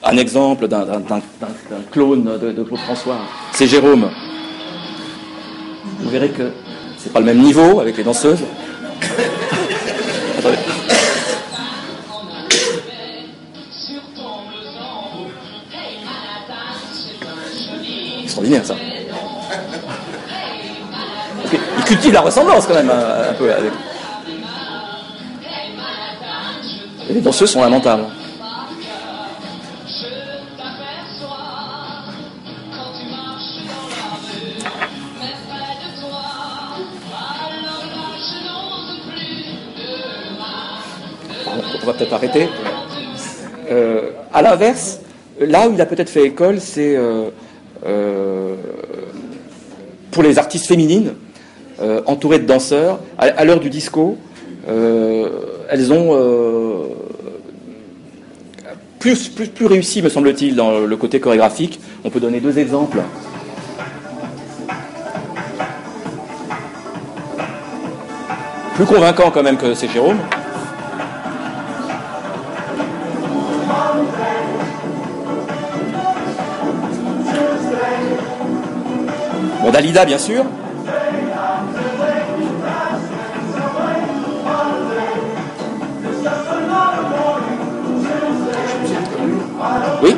Un exemple d'un clone de, François, c'est Jérôme. Vous verrez que c'est pas le même niveau avec les danseuses. Attendez. Extraordinaire ça. Il cultive la ressemblance quand même un, peu avec. les danseuses sont lamentables. On va peut-être arrêter. Euh, à l'inverse, là où il a peut-être fait école, c'est euh, euh, pour les artistes féminines, entourées de danseurs. À, l'heure du disco, elles ont plus, plus, plus réussi, me semble-t-il, dans le côté chorégraphique. On peut donner deux exemples. Plus convaincant quand même que c'est Jérôme. Dalida, bien sûr. Oui.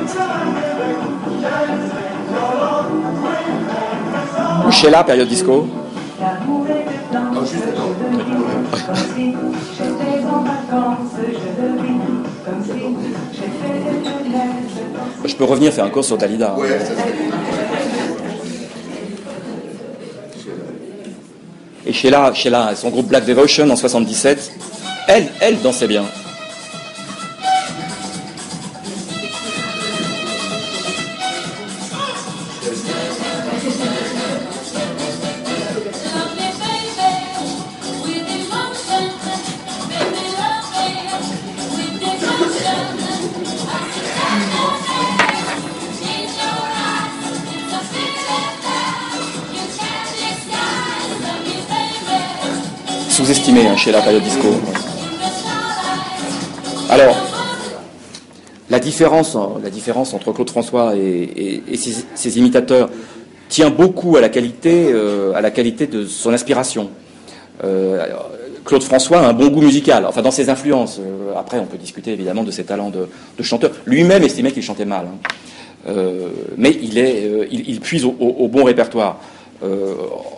Ou Sheila, période disco. Je peux revenir faire un cours sur Dalida. Sheila, Sheila, son groupe Black Devotion en 77, elle, elle dansait bien. La période disco. Alors, la différence, entre Claude François et, ses, imitateurs tient beaucoup à la qualité, euh, à la qualité de son inspiration. Euh, Claude François a un bon goût musical, enfin dans ses influences. Euh, après, on peut discuter évidemment de ses talents de, chanteur. Lui-même estimait qu'il chantait mal, hein. mais il, est, puise au, bon répertoire.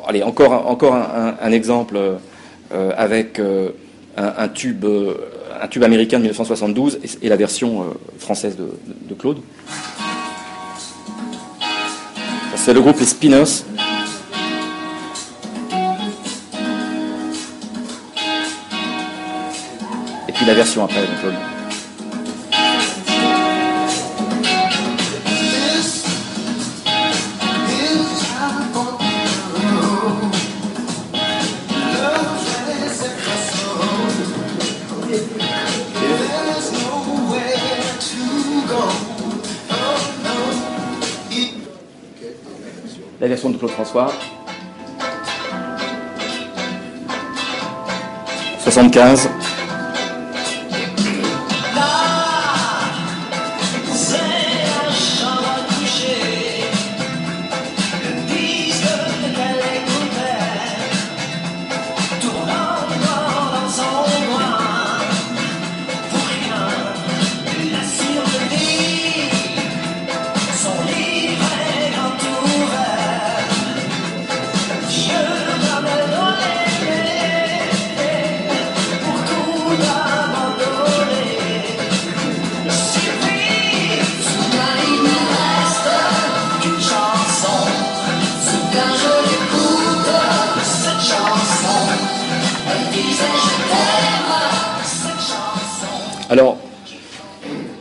allez, encore, encore un exemple avec euh, un, tube, euh, un tube américain de 1972 et, la version française de, Claude. C'est le groupe Les Spinners. Et puis la version après de Claude. La version de Claude François. 75.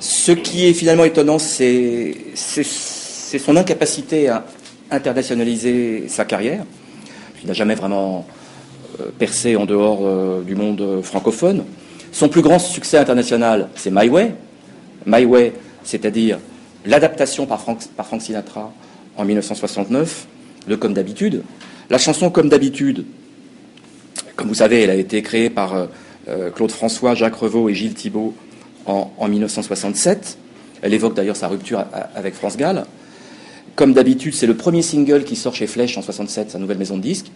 Ce qui est finalement étonnant, c'est son incapacité à internationaliser sa carrière. Il n'a jamais vraiment euh, percé en dehors euh, du monde francophone. Son plus grand succès international, c'est My Way. My Way, c'est-à-dire l'adaptation par Frank Sinatra en 1969 de Comme d'habitude. La chanson Comme d'habitude, Comme vous savez, elle a été créée par Claude François, Jacques Revaux et Gilles Thibault en, en 1967. Elle évoque d'ailleurs sa rupture avec France Gall. Comme d'habitude, c'est le premier single qui sort chez Flèche en 67, sa nouvelle maison de disques.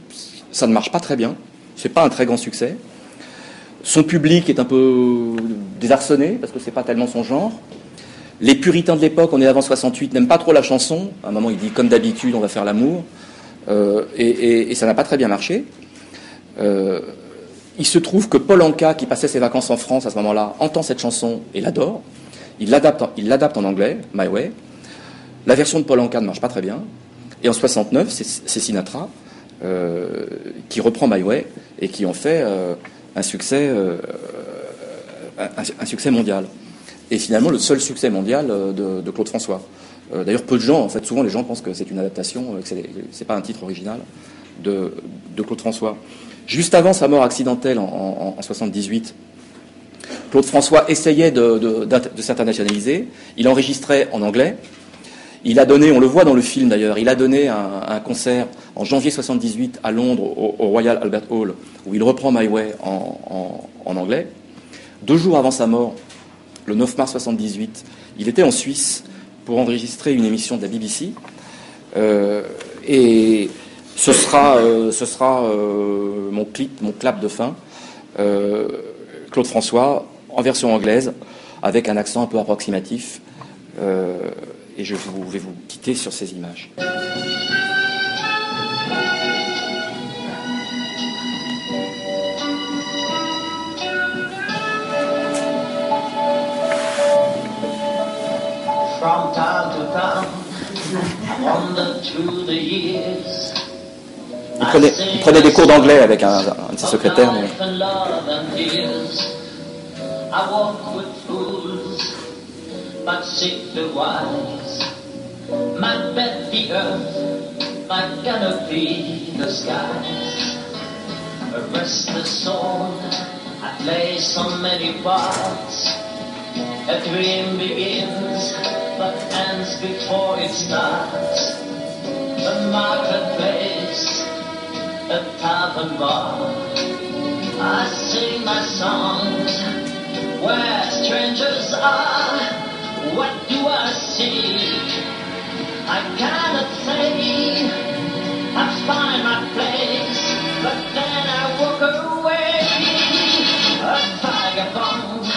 Ça ne marche pas très bien. C'est pas un très grand succès. Son public est un peu désarçonné parce que c'est pas tellement son genre. Les puritains de l'époque, on est avant 68, n'aiment pas trop la chanson. À un moment, il dit comme d'habitude, on va faire l'amour. Euh, et, ça n'a pas très bien marché. Euh, il se trouve que Paul Anka, qui passait ses vacances en France à ce moment-là, entend cette chanson et l'adore. Il l'adapte en anglais, My Way. La version de Paul Anka ne marche pas très bien. Et en 69, c'est Sinatra euh, qui reprend My Way et qui en fait euh, un, succès, euh, un, succès mondial. Et finalement, le seul succès mondial de, Claude François. D'ailleurs, peu de gens, en fait, souvent les gens pensent que c'est une adaptation, que ce n'est pas un titre original de, Claude François. Juste avant sa mort accidentelle en, en 78, Claude François essayait de, s'internationaliser. Il enregistrait en anglais. Il a donné, on le voit dans le film d'ailleurs, il a donné un, concert en janvier 78 à Londres au, Royal Albert Hall où il reprend My Way en, anglais. Deux jours avant sa mort, le 9 mars 78, il était en Suisse pour enregistrer une émission de la BBC. Euh, et ce sera, euh, ce sera euh, mon clip, mon clap de fin. Claude François en version anglaise, avec un accent un peu approximatif. Euh, et je vais vous quitter sur ces images. Il, prenait, il prenait, des cours d'anglais avec un, un de. A dream begins, but ends before it starts. The marketplace, a tavern bar. I sing my songs where strangers are. What do I see? I cannot say. I find my place, but then I walk away. A vagabond,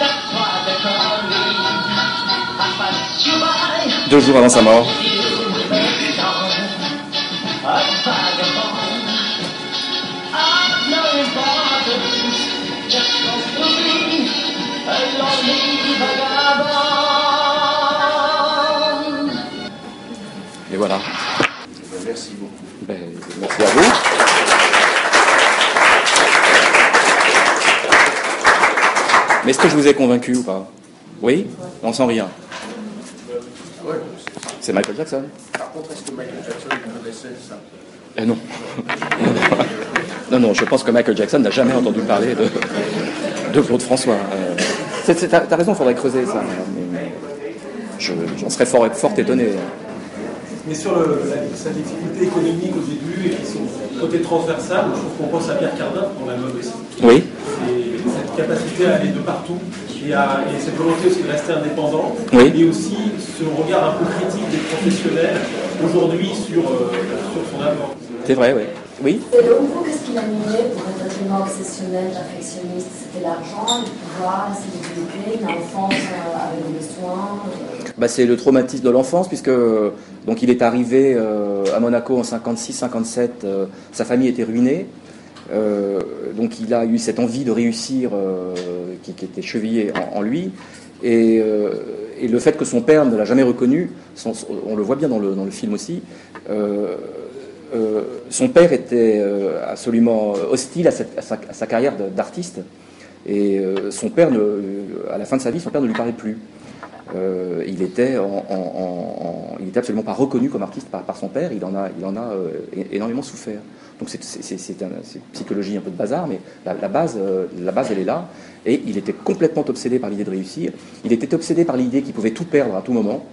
that's why they call me. I pass you by. Deux jours avant sa mort. Voilà. Merci beaucoup. Ben, merci à vous. Mais est-ce que je vous ai convaincu ou pas? Oui? On sent rien. C'est Michael Jackson. Par contre, est-ce que Michael Jackson connaissait ça? Eh non. non, non, je pense que Michael Jackson n'a jamais entendu parler de, de Claude François. Euh, T'as raison, il faudrait creuser ça. J'en serais fort, fort étonné. Mais sur le, sa difficulté économique au début et son côté transversal, je trouve qu'on pense à Pierre Cardin dans la mode aussi. Oui. Et cette capacité à aller de partout et, à, et cette volonté aussi de rester indépendant. Oui. Et aussi ce regard un peu critique des professionnels aujourd'hui sur, euh, sur son avenir. C'est vrai, oui. Oui Et le Hugo, qu'est-ce qui l'animait pour être tellement obsessionnel, perfectionniste? C'était l'argent, le pouvoir, la célébrité, une enfance euh, avec des soins euh? Bah, C'est le traumatisme de l'enfance, puisque donc, il est arrivé euh, à Monaco en 56-57, sa famille était ruinée. donc il a eu cette envie de réussir qui, était chevillée en, lui. Et, le fait que son père ne l'a jamais reconnu, on le voit bien dans le, film aussi, euh, son père était euh, absolument hostile à, sa, carrière d'artiste. Et euh, son père, à la fin de sa vie, son père ne lui parlait plus. Il, était il était absolument pas reconnu comme artiste par, son père. Il en a, il en a énormément souffert. Donc c'est une psychologie un peu de bazar, mais la, base, la base, elle est là. Et il était complètement obsédé par l'idée de réussir. Il était obsédé par l'idée qu'il pouvait tout perdre à tout moment.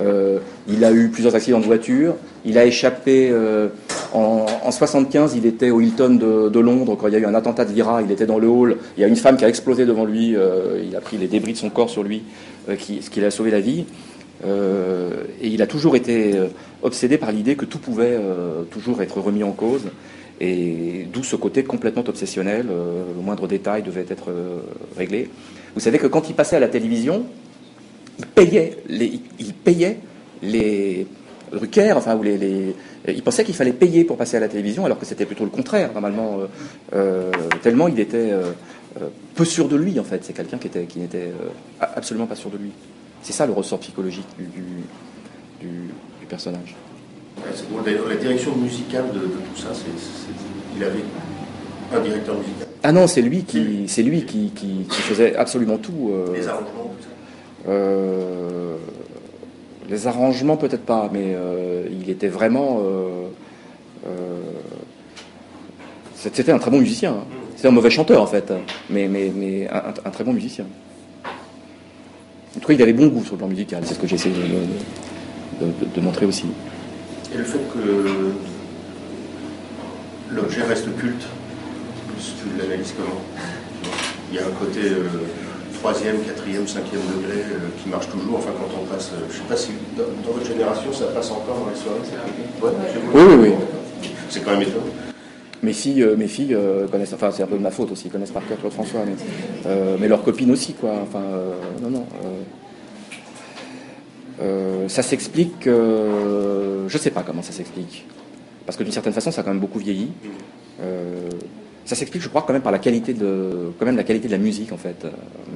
Euh, il a eu plusieurs accidents de voiture. Il a échappé euh, En, en 75, il était au Hilton de, Londres quand il y a eu un attentat de l'IRA. Il était dans le hall. Il y a une femme qui a explosé devant lui. euh, il a pris les débris de son corps sur lui, euh, ce qui lui a sauvé la vie. Euh, et il a toujours été obsédé par l'idée que tout pouvait toujours être remis en cause. Et d'où ce côté complètement obsessionnel. le moindre détail devait être réglé. Vous savez que quand il passait à la télévision, il payait il payait les Drucker, enfin, ou les, les- il pensait qu'il fallait payer pour passer à la télévision, alors que c'était plutôt le contraire, normalement, euh, euh, tellement il était euh, euh, peu sûr de lui, en fait. C'est quelqu'un qui était, qui n'était euh, absolument pas sûr de lui. C'est ça le ressort psychologique du, du, du- personnage. D'ailleurs, la direction musicale de, de tout ça, c'est, c'est- il avait un directeur musical. Ah non, c'est lui qui, c'est lui qui, qui- qui faisait absolument tout. euh, Les arrangements, tout ça. Euh, les arrangements, peut-être pas, mais euh, il était vraiment. euh, euh, c'était un très bon musicien. hein. C'est un mauvais chanteur, en fait, mais, un, très bon musicien. En tout cas, il avait bon goût sur le plan musical, c'est ce que j'ai essayé de, de- montrer aussi. Et le fait que l'objet reste culte, tu l'analyses comment? Il y a un côté troisième, quatrième, cinquième degré euh, qui marche toujours. Enfin, quand on passe, euh, je sais pas si dans, dans votre génération ça passe encore dans les soirées. Ouais, Oui, oui, oui. C'est quand même étonnant. Mes filles, euh, mes filles connaissent, enfin c'est un peu de ma faute aussi, connaissent par cœur Claude François, mais, euh, mais leurs copines aussi, quoi. Enfin, euh, non, non. euh, ça s'explique, je sais pas comment ça s'explique, parce que d'une certaine façon, ça a quand même beaucoup vieilli. Ça s'explique, je crois, quand même par la qualité de, quand même la qualité de la musique, en fait, euh,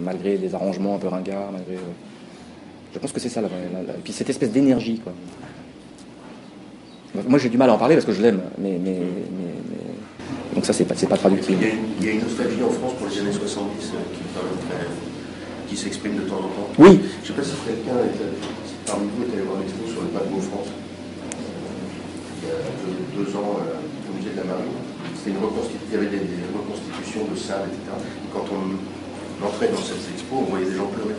malgré les arrangements un peu ringards, malgré. euh, je pense que c'est ça, la, la- puis cette espèce d'énergie, quoi. Moi, j'ai du mal à en parler parce que je l'aime, mais, mais, mais- mais- donc ça, c'est pas, pas traductible. il y a une nostalgie en France pour les années 70 euh, qui, s'exprime de temps en temps. Oui, Je ne sais pas si quelqu'un parmi vous est allé voir l'expo sur le paquebot France. Il y a deux, deux ans au musée de la Marine. C'était une reconstitu- Il y avait des, des reconstitutions de salles, etc. Et quand on entrait dans cette expo, on voyait des gens pleurer.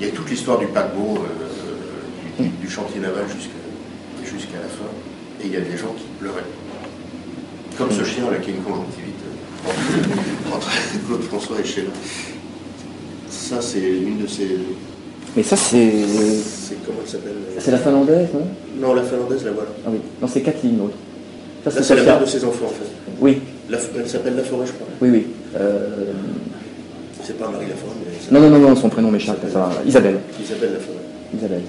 Il y a toute l'histoire du paquebot, euh, du, du chantier naval jusqu'à la fin. Et il y a des gens qui pleuraient. Comme ce chien là qui a une conjonctivite euh, entre Claude François et Sheila. Ça, c'est une de ces. mais ça, c'est. C'est comment elle s'appelle? C'est la finlandaise, non? Non, la finlandaise, la voilà. Ah oui, non, c'est Kathleen, oui. Ça, c'est la mère de ses enfants, en fait. Oui, La- elle s'appelle La Forêt, je crois. oui, oui. Euh, C'est pas Marie Laforêt, mais Non, non, non, non, son prénom m'échappe. Isabelle. Isabelle La Forêt. Isabelle.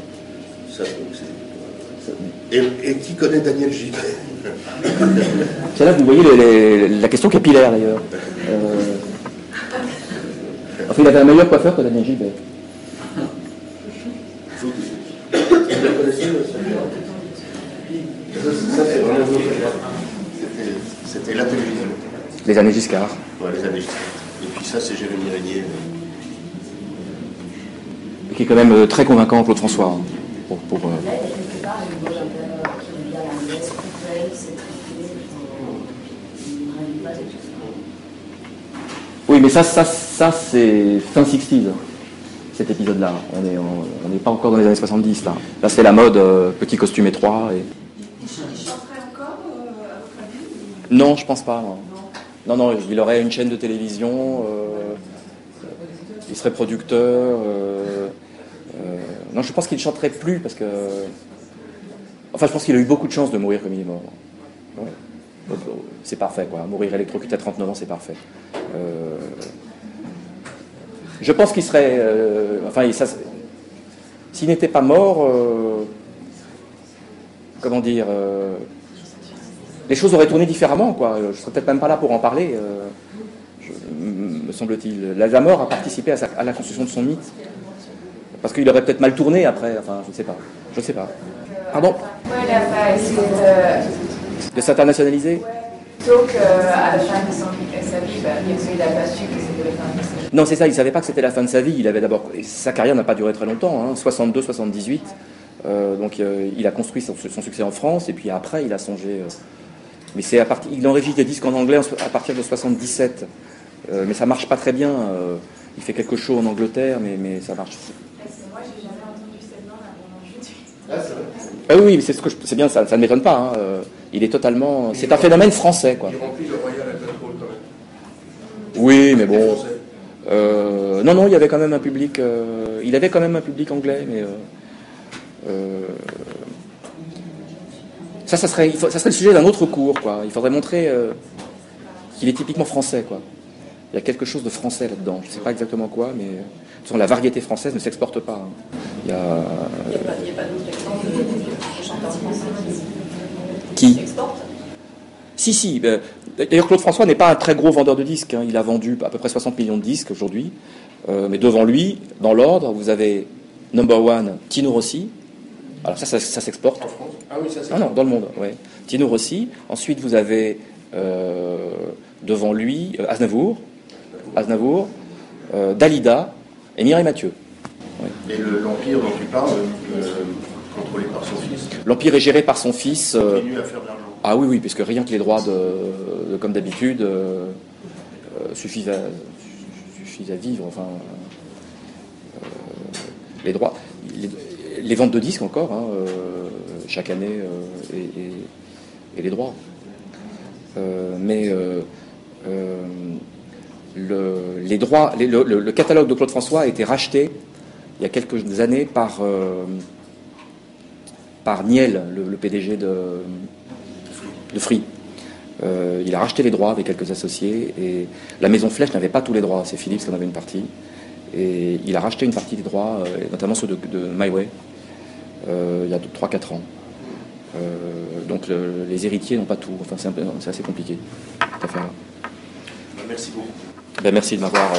Ça, et, et qui connaît Daniel Gilles C'est là que vous voyez les- les- la question capillaire, d'ailleurs. Euh, Enfin, il avait un meilleur coiffeur que Daniel Gilbert. Vous vous la connaissez ça Ça, c'est vraiment votre C'était- la télévision. Les années Giscard. Ouais, les années. Et puis ça, c'est Jérémy Régnier. Qui est quand même euh, très convaincant, Claude François. hein, pour, pour, euh. Oui, mais ça, ça, ça c'est fin 60s, cet épisode-là. On n'est on n'est pas encore dans les années 70, là. Là, c'est la mode euh, petit costume étroit. Et... Il chanterait encore, euh, à votre avis Non, je pense pas. Non. non, il aurait une chaîne de télévision, euh, il serait producteur. euh, euh, non, je pense qu'il ne chanterait plus parce que. Enfin, je pense qu'il a eu beaucoup de chance de mourir comme il est mort. C'est parfait, quoi. Mourir électrocuté à 39 ans, c'est parfait. Je pense qu'il serait. enfin, s'il n'était pas mort, comment dire, les choses auraient tourné différemment, quoi. Je serais peut-être même pas là pour en parler, euh, je- me semble-t-il. La mort a participé à, sa- à la construction de son mythe, parce qu'il aurait peut-être mal tourné après. Enfin, je ne sais pas. Je ne sais pas. Pardon pas essayé de... S'internationaliser Plutôt qu'à la fin de son sa vie, bah, bien sûr, il n'a pas su que c'était la fin de sa vie. Non, c'est ça, il savait pas que c'était la fin de sa vie. Il avait d'abord. Sa carrière n'a pas duré très longtemps, hein, 62, 78. Euh, donc euh, il a construit son, son succès en France, et puis après, il a songé. Mais c'est à partir. Il enregistre des disques en anglais à partir de 77. Euh, mais ça marche pas très bien. euh, il fait quelques shows en Angleterre, mais, mais ça marche. Moi, j'ai jamais entendu cette bande avant aujourd'hui. Ah, c'est vrai. Ah oui, mais c'est ce que je- c'est bien, ça, ça ne m'étonne pas. hein, euh, il est totalement. C'est un phénomène français, quoi. Il remplit le Royal Albert Hall quand même. Oui, mais bon. Euh, non, non, il y avait quand même un public. euh, il avait quand même un public anglais, mais. Ça, ça serait, ça serait le sujet d'un autre cours, quoi. Il faudrait montrer euh, qu'il est typiquement français, quoi. Il y a quelque chose de français là-dedans. Je ne sais pas exactement quoi, mais. euh, De toute façon, la variété française ne s'exporte pas. hein. Il y a. Il n'y a pas, il y a pas d'autres exemples de, de chanteurs français Qui qui Si, si. ben, D'ailleurs, Claude François n'est pas un très gros vendeur de disques. hein. Il a vendu à peu près 60 millions de disques aujourd'hui. Euh, mais devant lui, dans l'ordre, vous avez number one, Tino Rossi. Alors ça, ça, ça s'exporte. En France? Ah oui, ça c'est. Ah non, dans le monde, ouais. Tino Rossi. Ensuite, vous avez euh, devant lui euh, Aznavour, Aznavour, euh, Dalida et Mireille Mathieu. Et le- l'Empire dont tu parles, euh, contrôlé par son fils, L'empire est géré par son fils. euh, continue à faire de l'argent. Ah oui, oui, puisque rien que les droits de, de- comme d'habitude suffisent, à, suffisent à vivre. Enfin, les droits, les, les ventes de disques encore, hein, euh, chaque année, euh, et, les droits. Euh, mais le, catalogue de Claude François a été racheté il y a quelques années par par Niel, le, PDG de de Free. Il a racheté les droits avec quelques associés et la Maison Flèche n'avait pas tous les droits, c'est Philips qui en avait une partie. Et il a racheté une partie des droits, euh, notamment ceux de, de My Way, euh, il y a 3-4 ans. Euh, donc le- les héritiers n'ont pas tout, enfin c'est assez compliqué cette affaire-là. Merci beaucoup. Ben, merci de m'avoir.